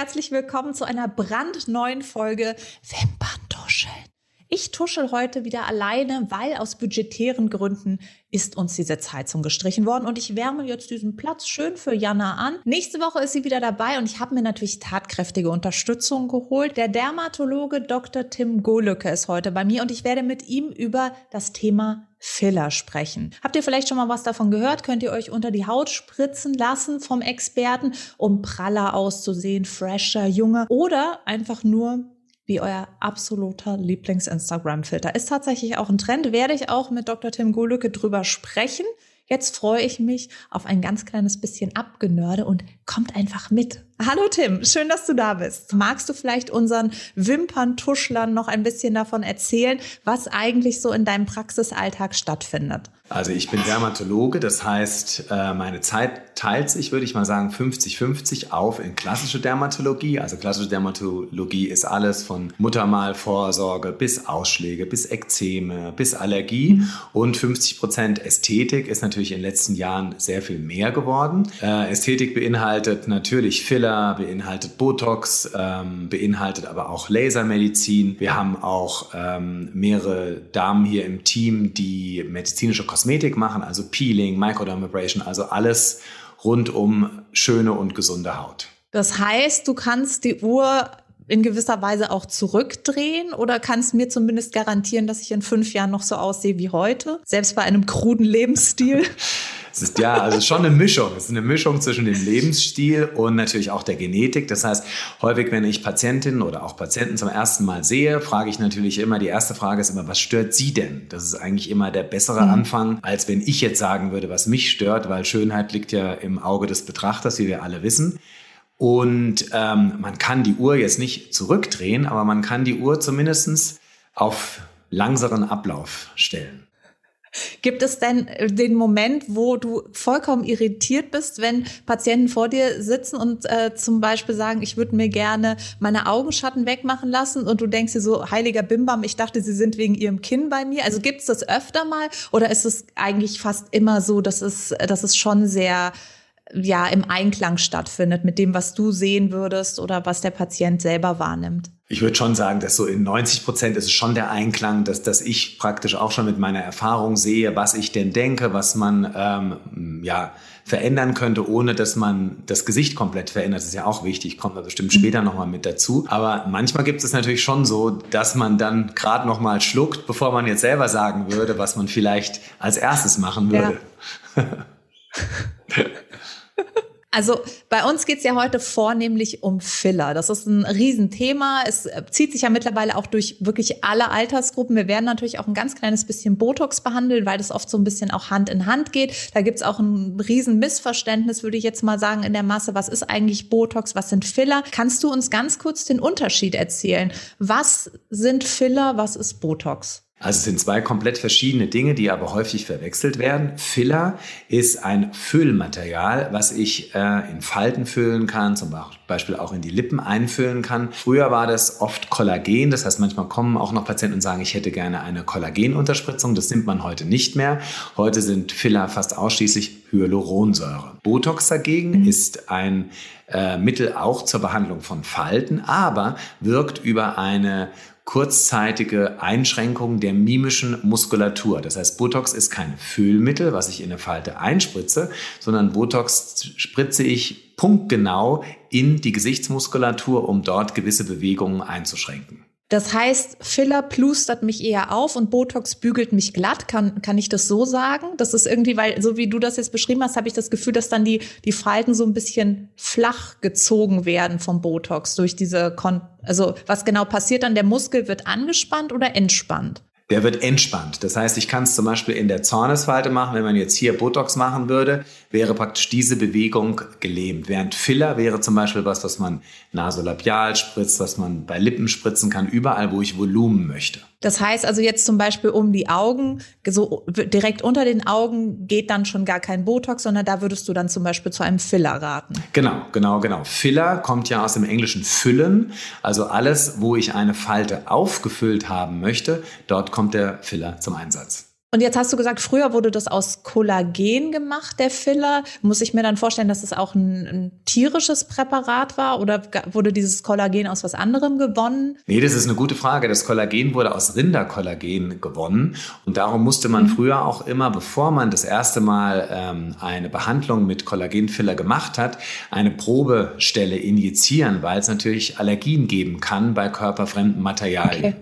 Herzlich willkommen zu einer brandneuen Folge Wimperntuscheln. Ich tuschel heute wieder alleine, weil aus budgetären Gründen ist uns die Sitzheizung gestrichen worden und ich wärme jetzt diesen Platz schön für Jana an. Nächste Woche ist sie wieder dabei und ich habe mir natürlich tatkräftige Unterstützung geholt. Der Dermatologe Dr. Tim Golücke ist heute bei mir und ich werde mit ihm über das Thema Filler sprechen. Habt ihr vielleicht schon mal was davon gehört? Könnt ihr euch unter die Haut spritzen lassen vom Experten, um praller auszusehen, fresher, junger oder einfach nur wie euer absoluter Lieblings-Instagram-Filter. Ist tatsächlich auch ein Trend, werde ich auch mit Dr. Tim Golücke drüber sprechen. Jetzt freue ich mich auf ein ganz kleines bisschen Abgenörde und kommt einfach mit. Hallo Tim, schön, dass du da bist. Magst du vielleicht unseren Wimperntuschlern noch ein bisschen davon erzählen, was eigentlich so in deinem Praxisalltag stattfindet? Also ich bin Dermatologe, das heißt, äh, meine Zeit teilt sich, würde ich mal sagen, 50-50 auf in klassische Dermatologie. Also klassische Dermatologie ist alles von Muttermalvorsorge bis Ausschläge, bis Ekzeme, bis Allergie. Mhm. Und 50 Prozent Ästhetik ist natürlich in den letzten Jahren sehr viel mehr geworden. Äh, Ästhetik beinhaltet natürlich Filler, beinhaltet Botox, ähm, beinhaltet aber auch Lasermedizin. Wir haben auch ähm, mehrere Damen hier im Team, die medizinische Kosmetik Kosmetik machen, also Peeling, Microdermabrasion, also alles rund um schöne und gesunde Haut. Das heißt, du kannst die Uhr in gewisser Weise auch zurückdrehen oder kannst mir zumindest garantieren, dass ich in fünf Jahren noch so aussehe wie heute, selbst bei einem kruden Lebensstil? Es ist ja, also schon eine Mischung. Es ist eine Mischung zwischen dem Lebensstil und natürlich auch der Genetik. Das heißt, häufig, wenn ich Patientinnen oder auch Patienten zum ersten Mal sehe, frage ich natürlich immer, die erste Frage ist immer, was stört Sie denn? Das ist eigentlich immer der bessere mhm. Anfang, als wenn ich jetzt sagen würde, was mich stört, weil Schönheit liegt ja im Auge des Betrachters, wie wir alle wissen. Und ähm, man kann die Uhr jetzt nicht zurückdrehen, aber man kann die Uhr zumindest auf langsamen Ablauf stellen. Gibt es denn den Moment, wo du vollkommen irritiert bist, wenn Patienten vor dir sitzen und äh, zum Beispiel sagen, ich würde mir gerne meine Augenschatten wegmachen lassen und du denkst dir so, heiliger Bimbam, ich dachte, sie sind wegen ihrem Kinn bei mir. Also gibt es das öfter mal oder ist es eigentlich fast immer so, dass es, dass es schon sehr ja im Einklang stattfindet mit dem, was du sehen würdest oder was der Patient selber wahrnimmt? Ich würde schon sagen, dass so in 90 Prozent ist es schon der Einklang, dass, dass ich praktisch auch schon mit meiner Erfahrung sehe, was ich denn denke, was man ähm, ja verändern könnte, ohne dass man das Gesicht komplett verändert. Das ist ja auch wichtig, kommt da bestimmt später nochmal mit dazu. Aber manchmal gibt es natürlich schon so, dass man dann gerade nochmal schluckt, bevor man jetzt selber sagen würde, was man vielleicht als erstes machen würde. Ja. Also bei uns geht's ja heute vornehmlich um Filler. Das ist ein Riesenthema. Es zieht sich ja mittlerweile auch durch wirklich alle Altersgruppen. Wir werden natürlich auch ein ganz kleines bisschen Botox behandeln, weil das oft so ein bisschen auch Hand in Hand geht. Da gibt's auch ein Riesenmissverständnis, würde ich jetzt mal sagen, in der Masse. Was ist eigentlich Botox? Was sind Filler? Kannst du uns ganz kurz den Unterschied erzählen? Was sind Filler? Was ist Botox? Also es sind zwei komplett verschiedene Dinge, die aber häufig verwechselt werden. Filler ist ein Füllmaterial, was ich äh, in Falten füllen kann, zum Beispiel auch in die Lippen einfüllen kann. Früher war das oft Kollagen, das heißt manchmal kommen auch noch Patienten und sagen, ich hätte gerne eine Kollagenunterspritzung. Das nimmt man heute nicht mehr. Heute sind Filler fast ausschließlich Hyaluronsäure. Botox dagegen ist ein äh, Mittel auch zur Behandlung von Falten, aber wirkt über eine kurzzeitige Einschränkung der mimischen Muskulatur. Das heißt, Botox ist kein Füllmittel, was ich in eine Falte einspritze, sondern Botox spritze ich punktgenau in die Gesichtsmuskulatur, um dort gewisse Bewegungen einzuschränken. Das heißt, Filler plustert mich eher auf und Botox bügelt mich glatt. Kann, kann ich das so sagen? Das ist irgendwie, weil, so wie du das jetzt beschrieben hast, habe ich das Gefühl, dass dann die, die Falten so ein bisschen flach gezogen werden vom Botox durch diese, Kon also was genau passiert dann? Der Muskel wird angespannt oder entspannt? der wird entspannt. Das heißt, ich kann es zum Beispiel in der Zornesfalte machen. Wenn man jetzt hier Botox machen würde, wäre praktisch diese Bewegung gelähmt. Während Filler wäre zum Beispiel was, was man nasolabial spritzt, was man bei Lippen spritzen kann, überall, wo ich Volumen möchte. Das heißt also jetzt zum Beispiel um die Augen, so direkt unter den Augen geht dann schon gar kein Botox, sondern da würdest du dann zum Beispiel zu einem Filler raten. Genau, genau, genau. Filler kommt ja aus dem englischen Füllen. Also alles, wo ich eine Falte aufgefüllt haben möchte, dort kommt der Filler zum Einsatz. Und jetzt hast du gesagt, früher wurde das aus Kollagen gemacht, der Filler. Muss ich mir dann vorstellen, dass es auch ein, ein, tierisches Präparat war oder wurde dieses Kollagen aus was anderem gewonnen? Nee, das ist eine gute Frage. Das Kollagen wurde aus Rinderkollagen gewonnen und darum musste man mhm. früher auch immer, bevor man das erste Mal ähm, eine Behandlung mit Kollagenfiller gemacht hat, eine Probestelle injizieren, weil es natürlich Allergien geben kann bei körperfremden Materialien. Okay.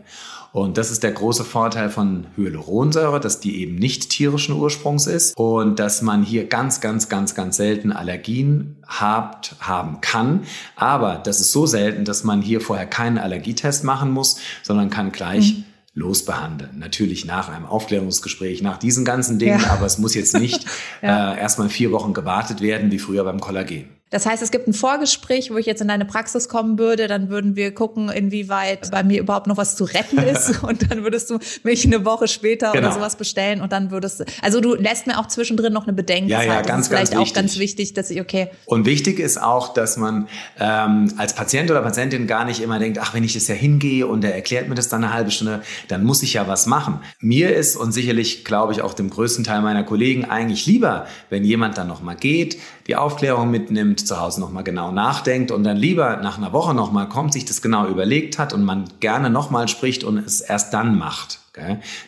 Und das ist der große Vorteil von Hyaluronsäure, dass die eben nicht tierischen Ursprungs ist und dass man hier ganz, ganz, ganz, ganz selten Allergien habt, haben kann. Aber das ist so selten, dass man hier vorher keinen Allergietest machen muss, sondern kann gleich mhm losbehandeln. Natürlich nach einem Aufklärungsgespräch, nach diesen ganzen Dingen, ja. aber es muss jetzt nicht ja. äh, erstmal vier Wochen gewartet werden, wie früher beim Kollagen. Das heißt, es gibt ein Vorgespräch, wo ich jetzt in deine Praxis kommen würde, dann würden wir gucken, inwieweit bei mir überhaupt noch was zu retten ist und dann würdest du mich eine Woche später genau. oder sowas bestellen und dann würdest du, also du lässt mir auch zwischendrin noch eine Bedenkzeit. Ja, ja, ganz, das ist vielleicht ganz auch ganz wichtig, dass ich, okay. Und wichtig ist auch, dass man ähm, als Patient oder Patientin gar nicht immer denkt, ach, wenn ich das ja hingehe und er erklärt mir das dann eine halbe Stunde, dann muss ich ja was machen. Mir ist und sicherlich, glaube ich, auch dem größten Teil meiner Kollegen eigentlich lieber, wenn jemand dann nochmal geht, die Aufklärung mitnimmt, zu Hause nochmal genau nachdenkt und dann lieber nach einer Woche nochmal kommt, sich das genau überlegt hat und man gerne nochmal spricht und es erst dann macht.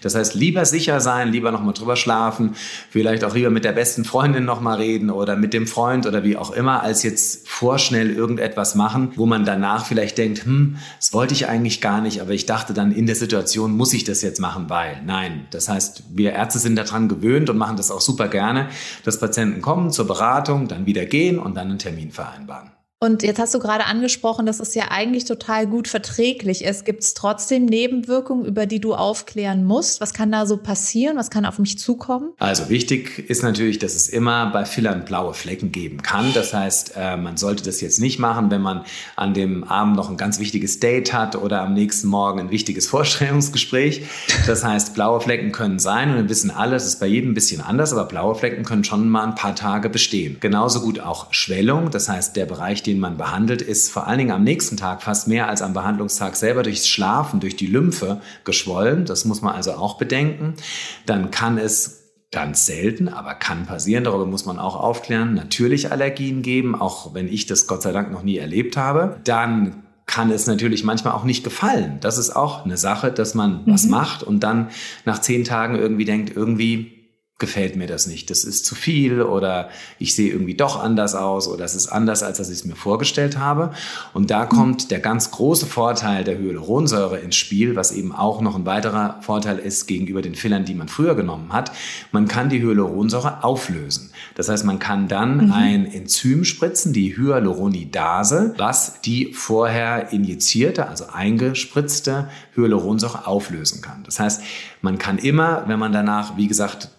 Das heißt, lieber sicher sein, lieber nochmal drüber schlafen, vielleicht auch lieber mit der besten Freundin nochmal reden oder mit dem Freund oder wie auch immer, als jetzt vorschnell irgendetwas machen, wo man danach vielleicht denkt, hm, das wollte ich eigentlich gar nicht, aber ich dachte dann in der Situation muss ich das jetzt machen, weil. Nein. Das heißt, wir Ärzte sind daran gewöhnt und machen das auch super gerne, dass Patienten kommen zur Beratung, dann wieder gehen und dann einen Termin vereinbaren. Und jetzt hast du gerade angesprochen, dass es ja eigentlich total gut verträglich ist. Gibt es trotzdem Nebenwirkungen, über die du aufklären musst? Was kann da so passieren? Was kann auf mich zukommen? Also wichtig ist natürlich, dass es immer bei Fillern blaue Flecken geben kann. Das heißt, äh, man sollte das jetzt nicht machen, wenn man an dem Abend noch ein ganz wichtiges Date hat oder am nächsten Morgen ein wichtiges Vorstellungsgespräch. Das heißt, blaue Flecken können sein und wir wissen alle, es ist bei jedem ein bisschen anders, aber blaue Flecken können schon mal ein paar Tage bestehen. Genauso gut auch Schwellung. Das heißt, der Bereich, den man behandelt, ist vor allen Dingen am nächsten Tag fast mehr als am Behandlungstag selber durchs Schlafen, durch die Lymphe geschwollen. Das muss man also auch bedenken. Dann kann es ganz selten, aber kann passieren, darüber muss man auch aufklären, natürlich Allergien geben, auch wenn ich das Gott sei Dank noch nie erlebt habe. Dann kann es natürlich manchmal auch nicht gefallen. Das ist auch eine Sache, dass man mhm. was macht und dann nach zehn Tagen irgendwie denkt, irgendwie gefällt mir das nicht, das ist zu viel oder ich sehe irgendwie doch anders aus oder es ist anders, als dass ich es mir vorgestellt habe. Und da kommt der ganz große Vorteil der Hyaluronsäure ins Spiel, was eben auch noch ein weiterer Vorteil ist gegenüber den Fillern, die man früher genommen hat. Man kann die Hyaluronsäure auflösen. Das heißt, man kann dann mhm. ein Enzym spritzen, die Hyaluronidase, was die vorher injizierte, also eingespritzte Hyaluronsäure auflösen kann. Das heißt, man kann immer, wenn man danach, wie gesagt,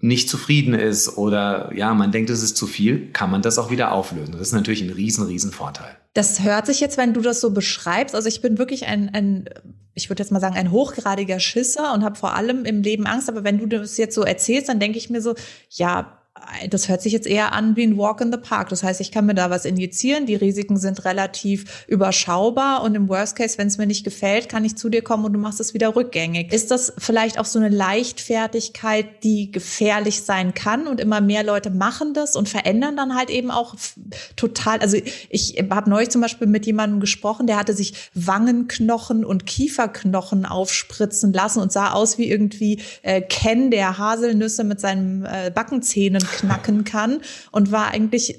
nicht zufrieden ist oder ja, man denkt, es ist zu viel, kann man das auch wieder auflösen. Das ist natürlich ein riesen, riesen Vorteil. Das hört sich jetzt, wenn du das so beschreibst, also ich bin wirklich ein, ein ich würde jetzt mal sagen, ein hochgradiger Schisser und habe vor allem im Leben Angst. Aber wenn du das jetzt so erzählst, dann denke ich mir so, ja, das hört sich jetzt eher an wie ein Walk in the Park. Das heißt, ich kann mir da was injizieren, die Risiken sind relativ überschaubar und im Worst Case, wenn es mir nicht gefällt, kann ich zu dir kommen und du machst es wieder rückgängig. Ist das vielleicht auch so eine Leichtfertigkeit, die gefährlich sein kann und immer mehr Leute machen das und verändern dann halt eben auch total. Also ich habe neulich zum Beispiel mit jemandem gesprochen, der hatte sich Wangenknochen und Kieferknochen aufspritzen lassen und sah aus wie irgendwie äh, Ken, der Haselnüsse mit seinen äh, Backenzähnen knacken kann und war eigentlich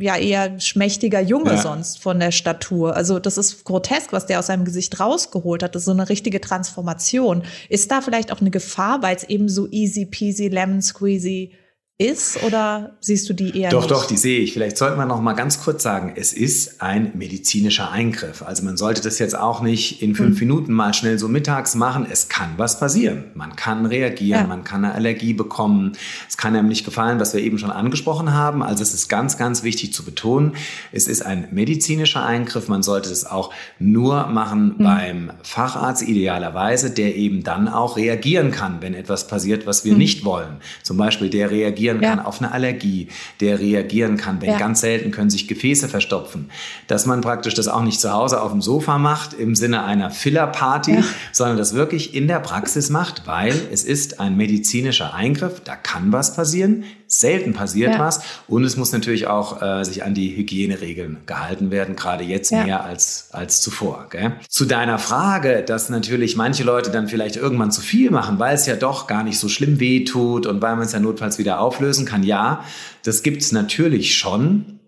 ja eher schmächtiger Junge ja. sonst von der Statur. Also das ist grotesk, was der aus seinem Gesicht rausgeholt hat. Das ist so eine richtige Transformation. Ist da vielleicht auch eine Gefahr, weil es eben so easy peasy lemon squeezy ist oder siehst du die eher Doch, nicht? doch, die sehe ich. Vielleicht sollte man noch mal ganz kurz sagen, es ist ein medizinischer Eingriff. Also man sollte das jetzt auch nicht in fünf mhm. Minuten mal schnell so mittags machen. Es kann was passieren. Man kann reagieren, ja. man kann eine Allergie bekommen. Es kann einem nicht gefallen, was wir eben schon angesprochen haben. Also es ist ganz, ganz wichtig zu betonen, es ist ein medizinischer Eingriff. Man sollte es auch nur machen mhm. beim Facharzt idealerweise, der eben dann auch reagieren kann, wenn etwas passiert, was wir mhm. nicht wollen. Zum Beispiel der reagiert reagieren kann auf eine Allergie, der reagieren kann, wenn ganz selten können sich Gefäße verstopfen, dass man praktisch das auch nicht zu Hause auf dem Sofa macht im Sinne einer Filler-Party, sondern das wirklich in der Praxis macht, weil es ist ein medizinischer Eingriff, da kann was passieren, selten passiert ja. was und es muss natürlich auch äh, sich an die Hygieneregeln gehalten werden, gerade jetzt ja. mehr als, als zuvor. Gell? Zu deiner Frage, dass natürlich manche Leute dann vielleicht irgendwann zu viel machen, weil es ja doch gar nicht so schlimm wehtut und weil man es ja notfalls wieder auflösen kann, ja, das gibt es natürlich schon.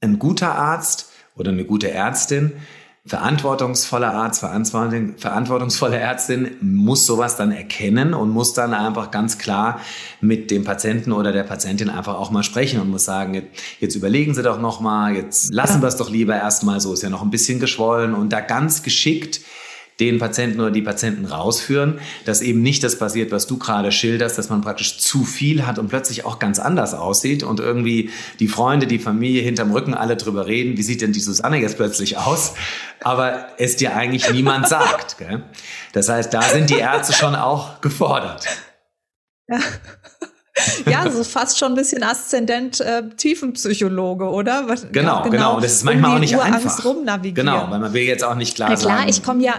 Ein guter Arzt oder eine gute Ärztin verantwortungsvoller Arzt, verantwortungsvolle Ärztin muss sowas dann erkennen und muss dann einfach ganz klar mit dem Patienten oder der Patientin einfach auch mal sprechen und muss sagen, jetzt überlegen Sie doch noch mal, jetzt lassen wir es doch lieber erstmal so, ist ja noch ein bisschen geschwollen. Und da ganz geschickt den Patienten oder die Patienten rausführen, dass eben nicht das passiert, was du gerade schilderst, dass man praktisch zu viel hat und plötzlich auch ganz anders aussieht und irgendwie die Freunde, die Familie hinterm Rücken alle drüber reden, wie sieht denn die Susanne jetzt plötzlich aus, aber es dir eigentlich niemand sagt. Gell? Das heißt, da sind die Ärzte schon auch gefordert. Ja. ja, so fast schon ein bisschen aszendent äh, Tiefenpsychologe, oder? Was, genau, genau, genau. Und das ist manchmal um auch nicht Urangst einfach. Genau, weil man will jetzt auch nicht klar, Na klar sagen, ich komme ja,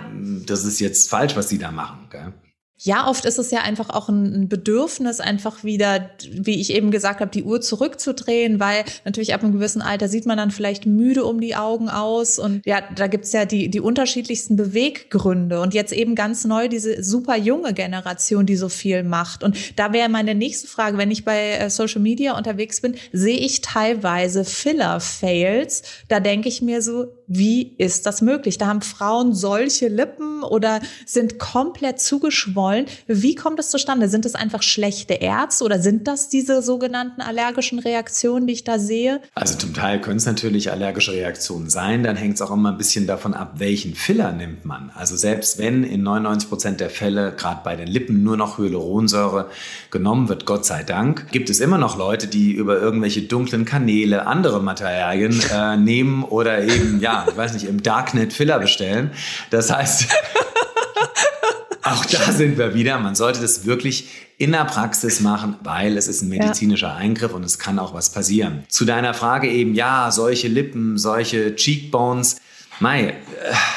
das ist jetzt falsch, was sie da machen. Gell? Ja, oft ist es ja einfach auch ein Bedürfnis, einfach wieder, wie ich eben gesagt habe, die Uhr zurückzudrehen, weil natürlich ab einem gewissen Alter sieht man dann vielleicht müde um die Augen aus. Und ja, da gibt's ja die, die unterschiedlichsten Beweggründe. Und jetzt eben ganz neu diese super junge Generation, die so viel macht. Und da wäre meine nächste Frage, wenn ich bei äh, Social Media unterwegs bin, sehe ich teilweise Filler-Fails. Da denke ich mir so, wie ist das möglich? Da haben Frauen solche Lippen oder sind komplett zugeschwollen. Wie kommt es zustande? Sind es einfach schlechte Ärzte oder sind das diese sogenannten allergischen Reaktionen, die ich da sehe? Also zum Teil können es natürlich allergische Reaktionen sein. Dann hängt es auch immer ein bisschen davon ab, welchen Filler nimmt man. Also selbst wenn in 99 Prozent der Fälle gerade bei den Lippen nur noch Hyaluronsäure genommen wird, Gott sei Dank, gibt es immer noch Leute, die über irgendwelche dunklen Kanäle andere Materialien äh, nehmen oder eben ja ich weiß nicht, im Darknet Filler bestellen. Das heißt, auch da sind wir wieder. Man sollte das wirklich in der Praxis machen, weil es ist ein medizinischer Eingriff und es kann auch was passieren. Zu deiner Frage eben, ja, solche Lippen, solche Cheekbones. Mai, äh,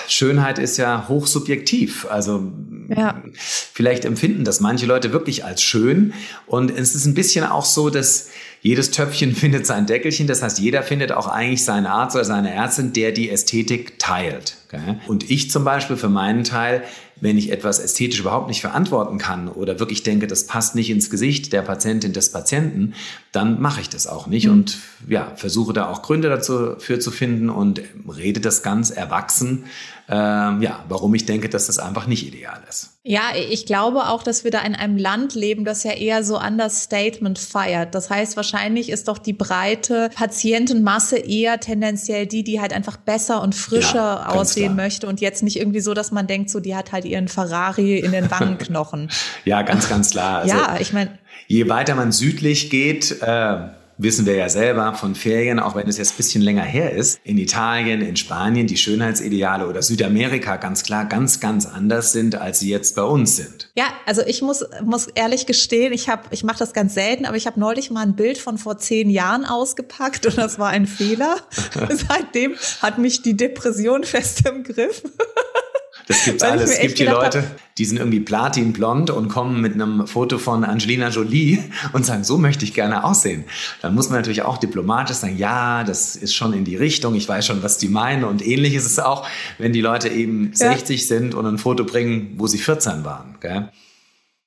Schönheit ist ja hochsubjektiv. Also ja. vielleicht empfinden das manche Leute wirklich als schön. Und es ist ein bisschen auch so, dass jedes Töpfchen findet sein Deckelchen. Das heißt, jeder findet auch eigentlich seinen Arzt oder seine Ärztin, der die Ästhetik teilt. Und ich zum Beispiel für meinen Teil wenn ich etwas ästhetisch überhaupt nicht verantworten kann oder wirklich denke, das passt nicht ins Gesicht der Patientin, des Patienten, dann mache ich das auch nicht mhm. und ja, versuche da auch Gründe dafür zu finden und rede das ganz erwachsen, ähm, ja, warum ich denke, dass das einfach nicht ideal ist. Ja, ich glaube auch, dass wir da in einem Land leben, das ja eher so Understatement feiert. Das heißt, wahrscheinlich ist doch die breite Patientenmasse eher tendenziell die, die halt einfach besser und frischer ja, aussehen klar. möchte und jetzt nicht irgendwie so, dass man denkt, so die hat halt ihren Ferrari in den Wangenknochen. ja, ganz, ganz klar. Also, ja, ich meine. Je weiter man südlich geht, äh, wissen wir ja selber von Ferien, auch wenn es jetzt ein bisschen länger her ist, in Italien, in Spanien die Schönheitsideale oder Südamerika ganz klar ganz, ganz anders sind, als sie jetzt bei uns sind. Ja, also ich muss, muss ehrlich gestehen, ich habe, ich mache das ganz selten, aber ich habe neulich mal ein Bild von vor zehn Jahren ausgepackt und das war ein Fehler. Seitdem hat mich die Depression fest im Griff. Das gibt's alles. Es gibt die Leute, die sind irgendwie platinblond und kommen mit einem Foto von Angelina Jolie und sagen, so möchte ich gerne aussehen. Dann muss man natürlich auch diplomatisch sagen, ja, das ist schon in die Richtung, ich weiß schon, was die meinen. Und ähnlich ist es auch, wenn die Leute eben ja. 60 sind und ein Foto bringen, wo sie 14 waren. Gell?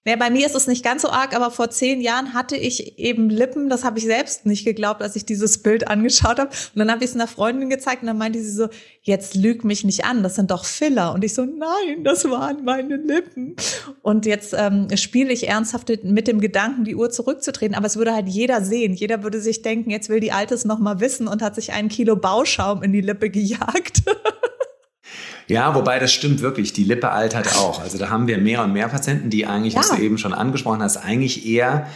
Ja, bei mir ist es nicht ganz so arg, aber vor zehn Jahren hatte ich eben Lippen. Das habe ich selbst nicht geglaubt, als ich dieses Bild angeschaut habe. Und dann habe ich es einer Freundin gezeigt und dann meinte sie so, jetzt lüg mich nicht an, das sind doch Filler. Und ich so, nein, das waren meine Lippen. Und jetzt ähm, spiele ich ernsthaft mit dem Gedanken, die Uhr zurückzutreten. Aber es würde halt jeder sehen. Jeder würde sich denken, jetzt will die Altes noch mal wissen und hat sich ein Kilo Bauschaum in die Lippe gejagt. Ja, wobei das stimmt wirklich. Die Lippe altert auch. Also da haben wir mehr und mehr Patienten, die eigentlich, ja. was du eben schon angesprochen hast, eigentlich eher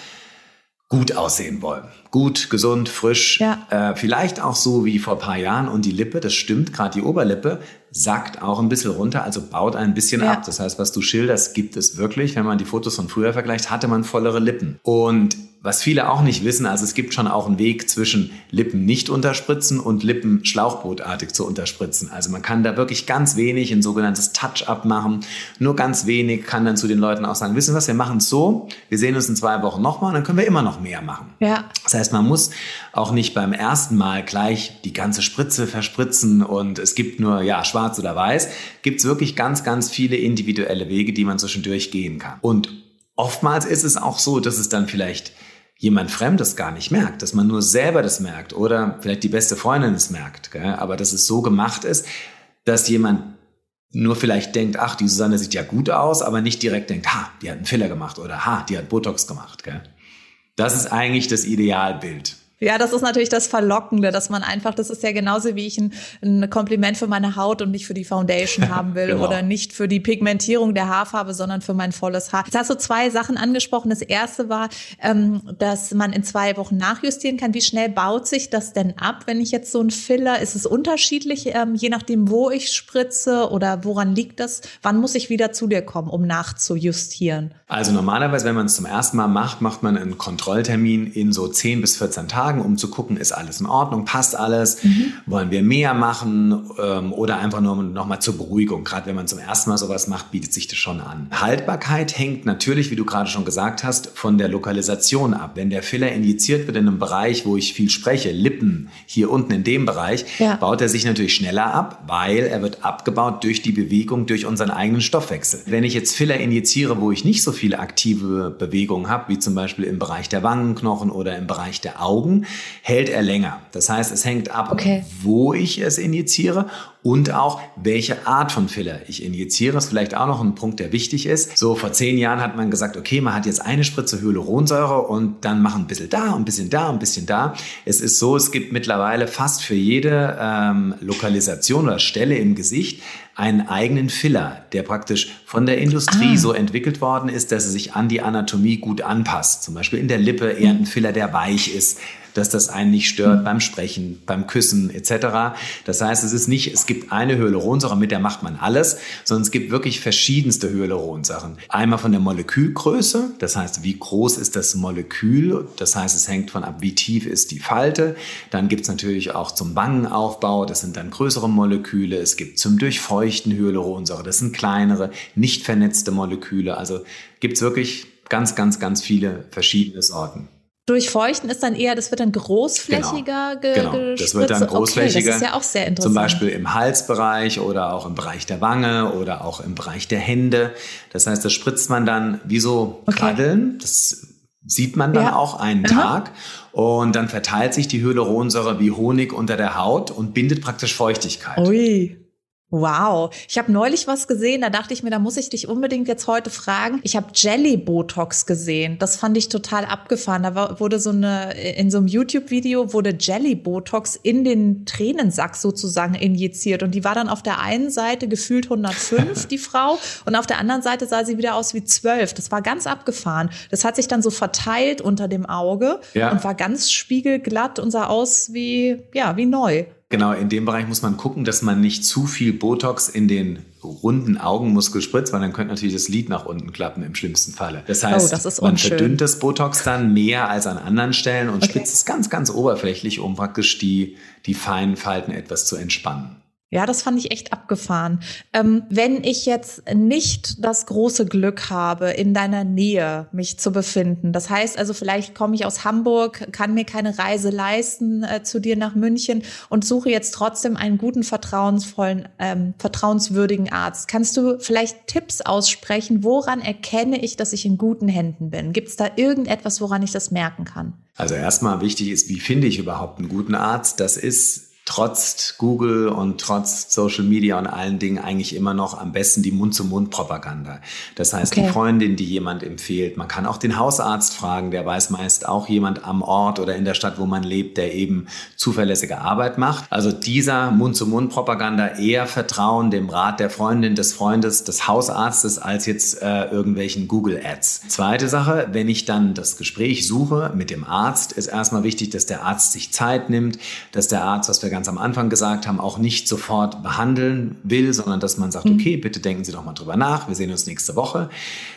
gut aussehen wollen. Gut, gesund, frisch. Ja. Äh, vielleicht auch so wie vor ein paar Jahren. Und die Lippe, das stimmt, gerade die Oberlippe, sackt auch ein bisschen runter, also baut ein bisschen ja. ab. Das heißt, was du schilderst, gibt es wirklich. Wenn man die Fotos von früher vergleicht, hatte man vollere Lippen. Und was viele auch nicht wissen, also es gibt schon auch einen Weg zwischen Lippen nicht unterspritzen und Lippen schlauchbootartig zu unterspritzen. Also man kann da wirklich ganz wenig, ein sogenanntes Touch-up machen. Nur ganz wenig kann dann zu den Leuten auch sagen, wissen was, wir machen es so, wir sehen uns in zwei Wochen nochmal und dann können wir immer noch mehr machen. Ja. Das heißt, man muss auch nicht beim ersten Mal gleich die ganze Spritze verspritzen und es gibt nur, ja, schwarz oder weiß. Gibt es wirklich ganz, ganz viele individuelle Wege, die man zwischendurch gehen kann. Und oftmals ist es auch so, dass es dann vielleicht jemand Fremdes gar nicht merkt, dass man nur selber das merkt oder vielleicht die beste Freundin es merkt, gell? aber dass es so gemacht ist, dass jemand nur vielleicht denkt, ach, die Susanne sieht ja gut aus, aber nicht direkt denkt, ha, die hat einen Filler gemacht oder ha, die hat Botox gemacht. Gell? Das ist eigentlich das Idealbild. Ja, das ist natürlich das Verlockende, dass man einfach, das ist ja genauso wie ich ein, ein Kompliment für meine Haut und nicht für die Foundation haben will genau. oder nicht für die Pigmentierung der Haarfarbe, sondern für mein volles Haar. Jetzt hast du zwei Sachen angesprochen. Das erste war, ähm, dass man in zwei Wochen nachjustieren kann. Wie schnell baut sich das denn ab, wenn ich jetzt so ein Filler, ist es unterschiedlich, ähm, je nachdem, wo ich spritze oder woran liegt das? Wann muss ich wieder zu dir kommen, um nachzujustieren? Also normalerweise, wenn man es zum ersten Mal macht, macht man einen Kontrolltermin in so 10 bis 14 Tagen Tagen, um zu gucken, ist alles in Ordnung, passt alles, mhm. wollen wir mehr machen ähm, oder einfach nur nochmal zur Beruhigung. Gerade wenn man zum ersten Mal sowas macht, bietet sich das schon an. Haltbarkeit hängt natürlich, wie du gerade schon gesagt hast, von der Lokalisation ab. Wenn der Filler injiziert wird in einem Bereich, wo ich viel spreche, Lippen, hier unten in dem Bereich, ja. baut er sich natürlich schneller ab, weil er wird abgebaut durch die Bewegung, durch unseren eigenen Stoffwechsel. Wenn ich jetzt Filler injiziere, wo ich nicht so viele aktive Bewegungen habe, wie zum Beispiel im Bereich der Wangenknochen oder im Bereich der Augen, hält er länger. Das heißt, es hängt ab, okay. wo ich es injiziere und auch welche Art von Filler ich injiziere. Das ist vielleicht auch noch ein Punkt, der wichtig ist. So vor zehn Jahren hat man gesagt, okay, man hat jetzt eine Spritze Hyaluronsäure und dann machen ein bisschen da, ein bisschen da, ein bisschen da. Es ist so, es gibt mittlerweile fast für jede ähm, Lokalisation oder Stelle im Gesicht einen eigenen Filler, der praktisch von der Industrie ah. so entwickelt worden ist, dass er sich an die Anatomie gut anpasst. Zum Beispiel in der Lippe eher ein Filler, der weich ist, dass das einen nicht stört beim Sprechen, beim Küssen etc. Das heißt, es ist nicht, es gibt eine Hyaluronsäure, mit der macht man alles, sondern es gibt wirklich verschiedenste Hyaluronsäuren. Einmal von der Molekülgröße, das heißt, wie groß ist das Molekül, das heißt, es hängt von ab, wie tief ist die Falte. Dann gibt es natürlich auch zum Wangenaufbau, das sind dann größere Moleküle. Es gibt zum Durchfeuchten Hyaluronsäure, das sind kleinere, nicht vernetzte Moleküle. Also gibt es wirklich ganz, ganz, ganz viele verschiedene Sorten. Durchfeuchten ist dann eher, das wird dann großflächiger genau, genau. Das wird dann großflächiger. Okay, das ist ja auch sehr interessant. Zum Beispiel im Halsbereich oder auch im Bereich der Wange oder auch im Bereich der Hände. Das heißt, das spritzt man dann wie so okay. Kraddeln. Das sieht man dann ja. auch einen Aha. Tag. Und dann verteilt sich die Hyaluronsäure wie Honig unter der Haut und bindet praktisch Feuchtigkeit. Ui. Wow, ich habe neulich was gesehen, da dachte ich mir, da muss ich dich unbedingt jetzt heute fragen. Ich habe Jelly Botox gesehen. Das fand ich total abgefahren. Da war, wurde so eine in so einem YouTube Video wurde Jelly Botox in den Tränensack sozusagen injiziert und die war dann auf der einen Seite gefühlt 105 die Frau und auf der anderen Seite sah sie wieder aus wie 12. Das war ganz abgefahren. Das hat sich dann so verteilt unter dem Auge ja. und war ganz spiegelglatt und sah aus wie ja, wie neu. Genau, in dem Bereich muss man gucken, dass man nicht zu viel Botox in den runden Augenmuskel spritzt, weil dann könnte natürlich das Lid nach unten klappen im schlimmsten Falle. Das oh, heißt, oh, das man verdünnt das Botox dann mehr als an anderen Stellen und okay. spritzt es ganz, ganz oberflächlich, um praktisch die, die feinen Falten etwas zu entspannen. Ja, das fand ich echt abgefahren. Ähm, wenn ich jetzt nicht das große Glück habe, in deiner Nähe mich zu befinden, das heißt also, vielleicht komme ich aus Hamburg, kann mir keine Reise leisten äh, zu dir nach München und suche jetzt trotzdem einen guten, vertrauensvollen, ähm, vertrauenswürdigen Arzt. Kannst du vielleicht Tipps aussprechen? Woran erkenne ich, dass ich in guten Händen bin? Gibt es da irgendetwas, woran ich das merken kann? Also erstmal wichtig ist, wie finde ich überhaupt einen guten Arzt? Das ist trotz Google und trotz Social Media und allen Dingen eigentlich immer noch am besten die Mund-zu-Mund-Propaganda. Das heißt, okay. die Freundin, die jemand empfiehlt. Man kann auch den Hausarzt fragen, der weiß meist auch jemand am Ort oder in der Stadt, wo man lebt, der eben zuverlässige Arbeit macht. Also dieser Mund-zu-Mund-Propaganda eher vertrauen dem Rat der Freundin, des Freundes, des Hausarztes als jetzt äh, irgendwelchen Google-Ads. Zweite Sache, wenn ich dann das Gespräch suche mit dem Arzt, ist erstmal wichtig, dass der Arzt sich Zeit nimmt, dass der Arzt, was wir ganz am Anfang gesagt haben, auch nicht sofort behandeln will, sondern dass man sagt, mhm. okay, bitte denken Sie doch mal drüber nach, wir sehen uns nächste Woche.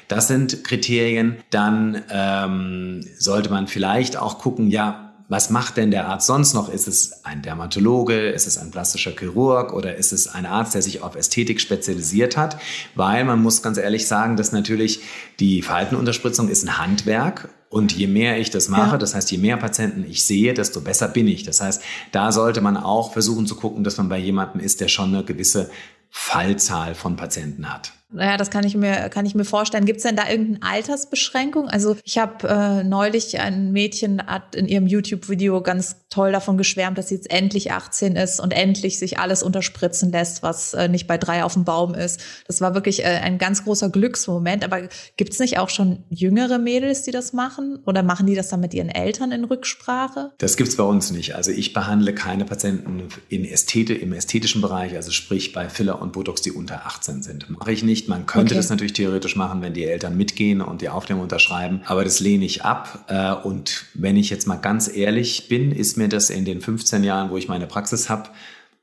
Das sind Kriterien. Dann ähm, sollte man vielleicht auch gucken, ja, was macht denn der Arzt sonst noch? Ist es ein Dermatologe? Ist es ein plastischer Chirurg? Oder ist es ein Arzt, der sich auf Ästhetik spezialisiert hat? Weil man muss ganz ehrlich sagen, dass natürlich die Verhaltenunterspritzung ist ein Handwerk. Und je mehr ich das mache, ja. das heißt, je mehr Patienten ich sehe, desto besser bin ich. Das heißt, da sollte man auch versuchen zu gucken, dass man bei jemandem ist, der schon eine gewisse Fallzahl von Patienten hat. Naja, das kann ich mir, kann ich mir vorstellen. Gibt es denn da irgendeine Altersbeschränkung? Also ich habe äh, neulich ein Mädchen hat in ihrem YouTube-Video ganz toll davon geschwärmt, dass sie jetzt endlich 18 ist und endlich sich alles unterspritzen lässt, was äh, nicht bei drei auf dem Baum ist. Das war wirklich äh, ein ganz großer Glücksmoment. Aber gibt es nicht auch schon jüngere Mädels, die das machen? Oder machen die das dann mit ihren Eltern in Rücksprache? Das gibt's bei uns nicht. Also ich behandle keine Patienten in Ästhete, im ästhetischen Bereich, also sprich bei Filler und Botox, die unter 18 sind. Mache ich nicht nicht. Man könnte okay. das natürlich theoretisch machen, wenn die Eltern mitgehen und die Aufnahme unterschreiben, aber das lehne ich ab. Äh, und wenn ich jetzt mal ganz ehrlich bin, ist mir das in den 15 Jahren, wo ich meine Praxis habe,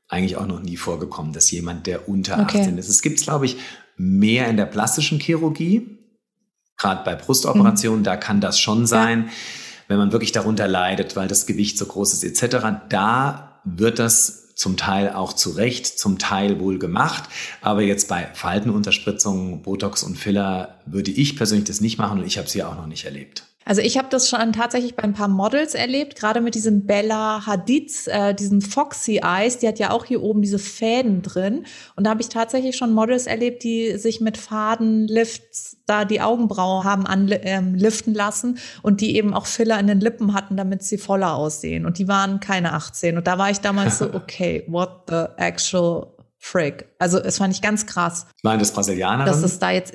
eigentlich auch noch nie vorgekommen, dass jemand, der unter okay. 18 ist. Es gibt es, glaube ich, mehr in der plastischen Chirurgie, gerade bei Brustoperationen, mhm. da kann das schon sein. Ja. Wenn man wirklich darunter leidet, weil das Gewicht so groß ist etc., da wird das zum Teil auch zu Recht, zum Teil wohl gemacht. Aber jetzt bei Faltenunterspritzungen, Botox und Filler würde ich persönlich das nicht machen und ich habe es hier auch noch nicht erlebt. Also ich habe das schon tatsächlich bei ein paar Models erlebt, gerade mit diesem Bella Hadid, äh, diesen Foxy Eyes, die hat ja auch hier oben diese Fäden drin. Und da habe ich tatsächlich schon Models erlebt, die sich mit Fadenlifts da die Augenbrauen haben anliften ähm, lassen und die eben auch Filler in den Lippen hatten, damit sie voller aussehen. Und die waren keine 18. Und da war ich damals so, okay, what the actual frick? Also es fand ich ganz krass. Waren das Brasilianer? Dass es da jetzt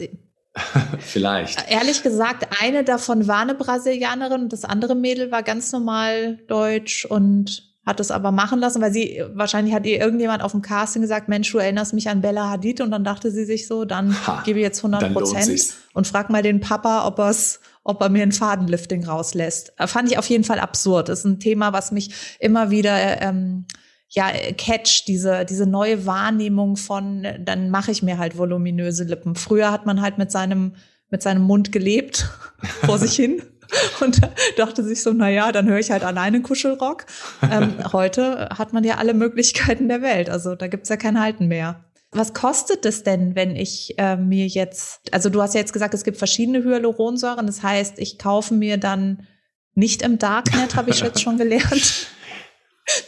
Vielleicht. Ehrlich gesagt, eine davon war eine Brasilianerin und das andere Mädel war ganz normal deutsch und hat es aber machen lassen, weil sie, wahrscheinlich hat ihr irgendjemand auf dem Casting gesagt, Mensch, du erinnerst mich an Bella Hadid und dann dachte sie sich so, dann ha, gebe ich jetzt 100 Prozent und frag mal den Papa, ob er's, ob er mir ein Fadenlifting rauslässt. Fand ich auf jeden Fall absurd. Das ist ein Thema, was mich immer wieder ähm, ja, Catch, diese, diese neue Wahrnehmung von, dann mache ich mir halt voluminöse Lippen. Früher hat man halt mit seinem, mit seinem Mund gelebt, vor sich hin. Und dachte sich so, na ja, dann höre ich halt alleine Kuschelrock. Ähm, heute hat man ja alle Möglichkeiten der Welt. Also da gibt's ja kein Halten mehr. Was kostet es denn, wenn ich äh, mir jetzt, also du hast ja jetzt gesagt, es gibt verschiedene Hyaluronsäuren. Das heißt, ich kaufe mir dann nicht im Darknet, habe ich jetzt schon gelernt.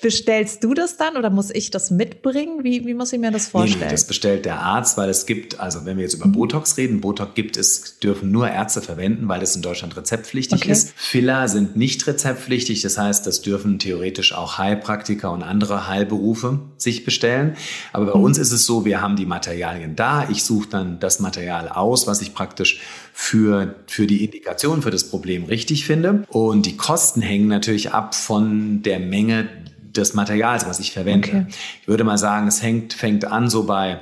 Bestellst du das dann oder muss ich das mitbringen? Wie, wie muss ich mir das vorstellen? Nee, das bestellt der Arzt, weil es gibt, also wenn wir jetzt über mhm. Botox reden, Botox gibt es, dürfen nur Ärzte verwenden, weil es in Deutschland rezeptpflichtig okay. ist. Filler sind nicht rezeptpflichtig, das heißt, das dürfen theoretisch auch Heilpraktiker und andere Heilberufe sich bestellen. Aber bei mhm. uns ist es so, wir haben die Materialien da. Ich suche dann das Material aus, was ich praktisch für, für die Indikation, für das Problem richtig finde. Und die Kosten hängen natürlich ab von der Menge des Materials, was ich verwende. Okay. Ich würde mal sagen, es hängt, fängt an so bei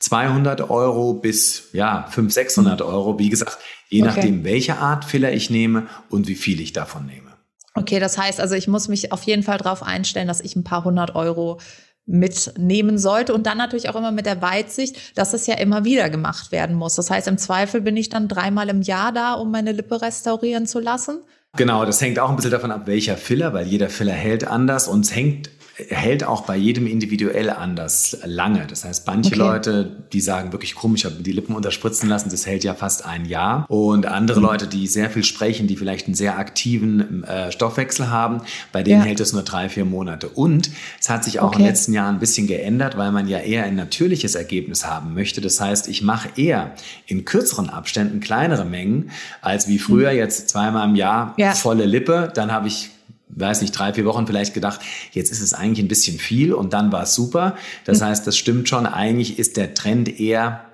200 Euro bis ja 500, 600 Euro. Wie gesagt, je okay. nachdem, welche Art Filler ich nehme und wie viel ich davon nehme. Okay, das heißt also, ich muss mich auf jeden Fall darauf einstellen, dass ich ein paar hundert Euro mitnehmen sollte und dann natürlich auch immer mit der Weitsicht, dass es ja immer wieder gemacht werden muss. Das heißt, im Zweifel bin ich dann dreimal im Jahr da, um meine Lippe restaurieren zu lassen. Genau, das hängt auch ein bisschen davon ab, welcher Filler, weil jeder Filler hält anders und es hängt hält auch bei jedem individuell anders lange. Das heißt, manche okay. Leute, die sagen wirklich krumm, ich habe die Lippen unterspritzen lassen, das hält ja fast ein Jahr. Und andere mhm. Leute, die sehr viel sprechen, die vielleicht einen sehr aktiven äh, Stoffwechsel haben, bei denen ja. hält es nur drei, vier Monate. Und es hat sich auch okay. in den letzten Jahren ein bisschen geändert, weil man ja eher ein natürliches Ergebnis haben möchte. Das heißt, ich mache eher in kürzeren Abständen kleinere Mengen, als wie früher mhm. jetzt zweimal im Jahr ja. volle Lippe. Dann habe ich weiß nicht, drei, vier Wochen vielleicht gedacht, jetzt ist es eigentlich ein bisschen viel und dann war es super. Das mhm. heißt, das stimmt schon. Eigentlich ist der Trend eher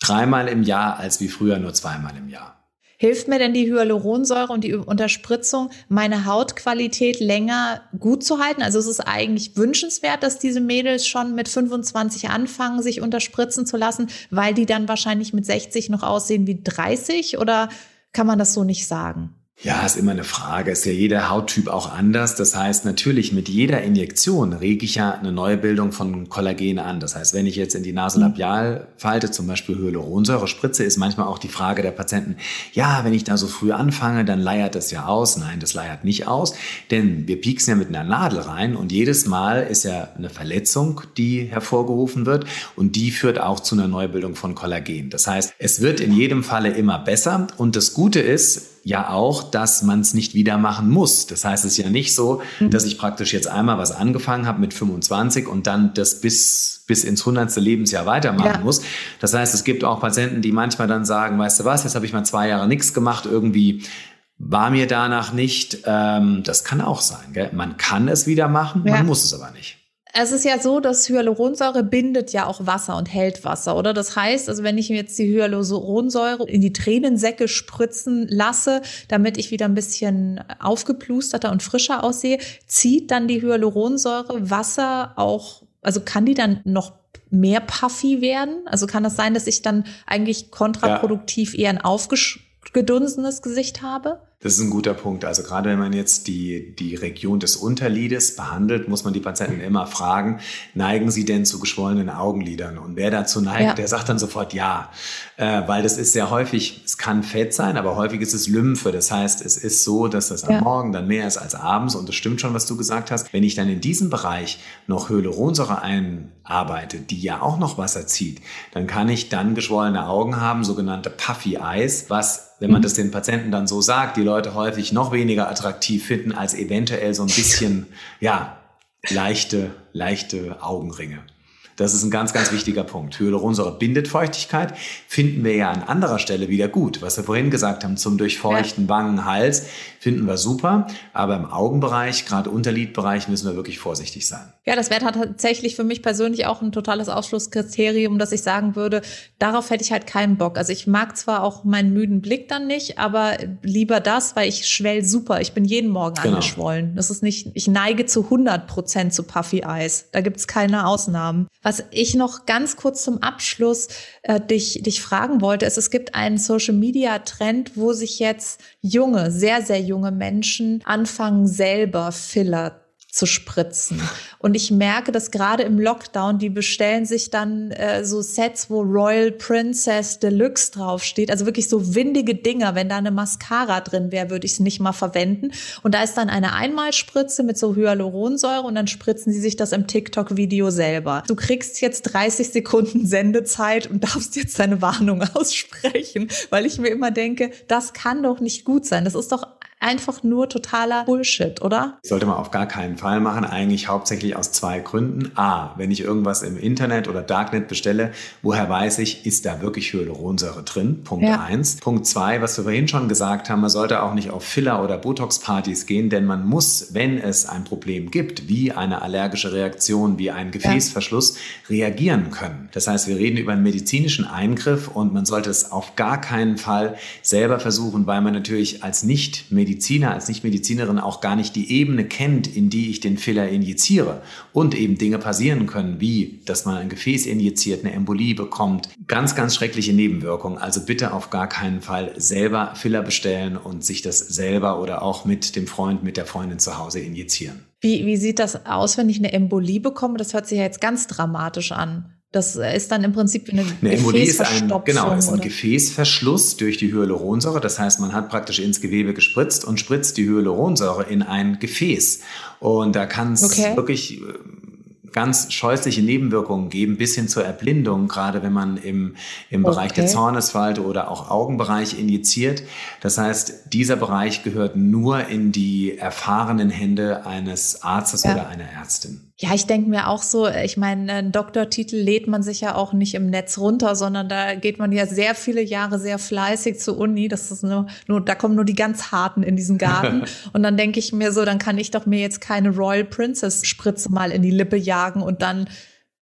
dreimal im Jahr als wie früher nur zweimal im Jahr. Hilft mir denn die Hyaluronsäure und die Unterspritzung, meine Hautqualität länger gut zu halten? Also es ist eigentlich wünschenswert, dass diese Mädels schon mit 25 anfangen, sich unterspritzen zu lassen, weil die dann wahrscheinlich mit 60 noch aussehen wie 30 oder kann man das so nicht sagen? Ja, ist immer eine Frage. Ist ja jeder Hauttyp auch anders. Das heißt, natürlich mit jeder Injektion rege ich ja eine neue Bildung von Kollagen an. Das heißt, wenn ich jetzt in die Nasolabialfalte zum Beispiel Hyaluronsäure spritze, ist manchmal auch die Frage der Patienten, ja, wenn ich da so früh anfange, dann leiert das ja aus. Nein, das leiert nicht aus, denn wir pieksen ja mit einer Nadel rein und jedes Mal ist ja eine Verletzung, die hervorgerufen wird und die führt auch zu einer Neubildung von Kollagen. Das heißt, es wird in jedem Falle immer besser und das Gute ist, ja auch, dass man es nicht wieder machen muss. Das heißt, es ist ja nicht so, mhm. dass ich praktisch jetzt einmal was angefangen habe mit 25 und dann das bis, bis ins hundertste Lebensjahr weitermachen ja. muss. Das heißt, es gibt auch Patienten, die manchmal dann sagen, weißt du was, jetzt habe ich mal zwei Jahre nichts gemacht, irgendwie war mir danach nicht. Ähm, das kann auch sein. Gell? Man kann es wieder machen, ja. man muss es aber nicht. Es ist ja so, dass Hyaluronsäure bindet ja auch Wasser und hält Wasser, oder? Das heißt, also wenn ich mir jetzt die Hyaluronsäure in die Tränensäcke spritzen lasse, damit ich wieder ein bisschen aufgeplusterter und frischer aussehe, zieht dann die Hyaluronsäure Wasser auch, also kann die dann noch mehr puffy werden? Also kann das sein, dass ich dann eigentlich kontraproduktiv ja. eher ein aufgedunsenes Gesicht habe? Das ist ein guter Punkt. Also gerade wenn man jetzt die, die Region des Unterlides behandelt, muss man die Patienten immer fragen, neigen sie denn zu geschwollenen Augenlidern? Und wer dazu neigt, ja. der sagt dann sofort ja. Äh, weil das ist sehr häufig, es kann Fett sein, aber häufig ist es Lymphe. Das heißt, es ist so, dass das ja. am Morgen dann mehr ist als abends. Und das stimmt schon, was du gesagt hast. Wenn ich dann in diesem Bereich noch Hyaluronsäure einarbeite, die ja auch noch Wasser zieht, dann kann ich dann geschwollene Augen haben, sogenannte Puffy Eyes, was wenn man mhm. das den Patienten dann so sagt, die Leute häufig noch weniger attraktiv finden als eventuell so ein bisschen, ja, leichte, leichte Augenringe. Das ist ein ganz, ganz wichtiger Punkt. Hyaluronsäure bindet Feuchtigkeit, finden wir ja an anderer Stelle wieder gut. Was wir vorhin gesagt haben zum Durchfeuchten. Wangen, Hals, finden wir super. Aber im Augenbereich, gerade Unterlidbereich, müssen wir wirklich vorsichtig sein. Ja, das wäre tatsächlich für mich persönlich auch ein totales Ausschlusskriterium, dass ich sagen würde, darauf hätte ich halt keinen Bock. Also ich mag zwar auch meinen müden Blick dann nicht, aber lieber das, weil ich schwell super. Ich bin jeden Morgen genau. angeschwollen. Das ist nicht, ich neige zu 100 Prozent zu Puffy Eyes. Da gibt's keine Ausnahmen. Was ich noch ganz kurz zum Abschluss äh, dich, dich fragen wollte, ist, es gibt einen Social-Media-Trend, wo sich jetzt junge, sehr, sehr junge Menschen anfangen, selber Filler zu spritzen. Und ich merke, dass gerade im Lockdown, die bestellen sich dann äh, so Sets, wo Royal Princess Deluxe draufsteht. Also wirklich so windige Dinger. Wenn da eine Mascara drin wäre, würde ich es nicht mal verwenden. Und da ist dann eine Einmalspritze mit so Hyaluronsäure und dann spritzen sie sich das im TikTok-Video selber. Du kriegst jetzt 30 Sekunden Sendezeit und darfst jetzt deine Warnung aussprechen, weil ich mir immer denke, das kann doch nicht gut sein. Das ist doch einfach nur totaler Bullshit, oder? Sollte man auf gar keinen Fall machen. Eigentlich hauptsächlich aus zwei Gründen. A, wenn ich irgendwas im Internet oder Darknet bestelle, woher weiß ich, ist da wirklich Hyaluronsäure drin? Punkt ja. eins. Punkt zwei, was wir vorhin schon gesagt haben, man sollte auch nicht auf Filler- oder Botox-Partys gehen, denn man muss, wenn es ein Problem gibt, wie eine allergische Reaktion, wie ein Gefäßverschluss, ja. reagieren können. Das heißt, wir reden über einen medizinischen Eingriff und man sollte es auf gar keinen Fall selber versuchen, weil man natürlich als Nicht-Mediziner Mediziner, als Nichtmedizinerin auch gar nicht die Ebene kennt, in die ich den Filler injiziere und eben Dinge passieren können, wie, dass man ein Gefäß injiziert, eine Embolie bekommt. Ganz, ganz schreckliche Nebenwirkungen. Also bitte auf gar keinen Fall selber Filler bestellen und sich das selber oder auch mit dem Freund, mit der Freundin zu Hause injizieren. Wie, wie sieht das aus, wenn ich eine Embolie bekomme? Das hört sich ja jetzt ganz dramatisch an. Das ist dann im Prinzip eine, eine Embolie ist ein, genau, ist ein Gefäßverschluss durch die Hyaluronsäure. Das heißt, man hat praktisch ins Gewebe gespritzt und spritzt die Hyaluronsäure in ein Gefäß. Und da kann es okay. wirklich äh, ganz scheußliche Nebenwirkungen geben, bis hin zur Erblindung, gerade wenn man im, im okay. Bereich der Zornesfalte oder auch Augenbereich injiziert. Das heißt, dieser Bereich gehört nur in die erfahrenen Hände eines Arztes ja. oder einer Ärztin. Ja, ich denke mir auch so, ich meine, einen Doktortitel lädt man sich ja auch nicht im Netz runter, sondern da geht man ja sehr viele Jahre sehr fleißig zur Uni. Das ist nur, nur da kommen nur die ganz harten in diesen Garten. und dann denke ich mir so, dann kann ich doch mir jetzt keine Royal Princess Spritze mal in die Lippe jagen und dann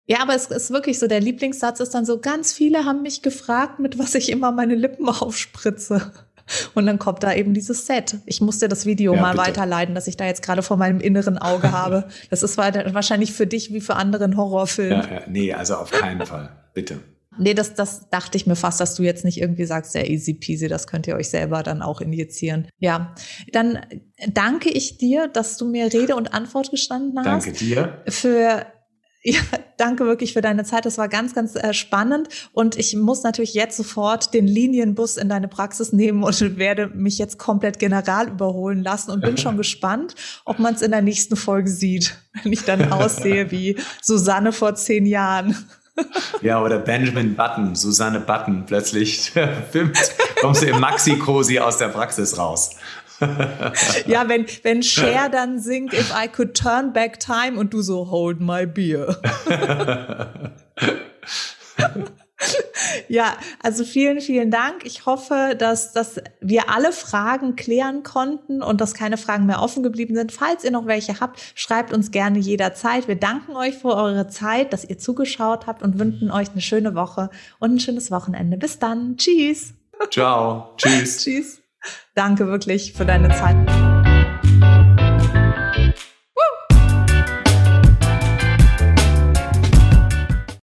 ja, aber es ist wirklich so, der Lieblingssatz ist dann so, ganz viele haben mich gefragt, mit was ich immer meine Lippen aufspritze. Und dann kommt da eben dieses Set. Ich muss dir das Video ja, mal bitte. weiterleiten, das ich da jetzt gerade vor meinem inneren Auge habe. Das ist wahrscheinlich für dich wie für andere ein Horrorfilm. Ja, ja, nee, also auf keinen Fall. Bitte. Nee, das, das dachte ich mir fast, dass du jetzt nicht irgendwie sagst, ja, easy peasy, das könnt ihr euch selber dann auch injizieren. Ja, dann danke ich dir, dass du mir Rede und Antwort gestanden hast. Danke dir. Für ja, danke wirklich für deine Zeit. Das war ganz, ganz äh, spannend. Und ich muss natürlich jetzt sofort den Linienbus in deine Praxis nehmen und werde mich jetzt komplett general überholen lassen und bin schon gespannt, ob man es in der nächsten Folge sieht, wenn ich dann aussehe wie Susanne vor zehn Jahren. Ja, oder Benjamin Button, Susanne Button, plötzlich kommst du im Maxi-Cosi aus der Praxis raus. ja, wenn, wenn Cher dann singt, if I could turn back time und du so, hold my beer. Ja, also vielen, vielen Dank. Ich hoffe, dass, dass wir alle Fragen klären konnten und dass keine Fragen mehr offen geblieben sind. Falls ihr noch welche habt, schreibt uns gerne jederzeit. Wir danken euch für eure Zeit, dass ihr zugeschaut habt und wünschen euch eine schöne Woche und ein schönes Wochenende. Bis dann. Tschüss. Ciao. Tschüss. Tschüss. Danke wirklich für deine Zeit.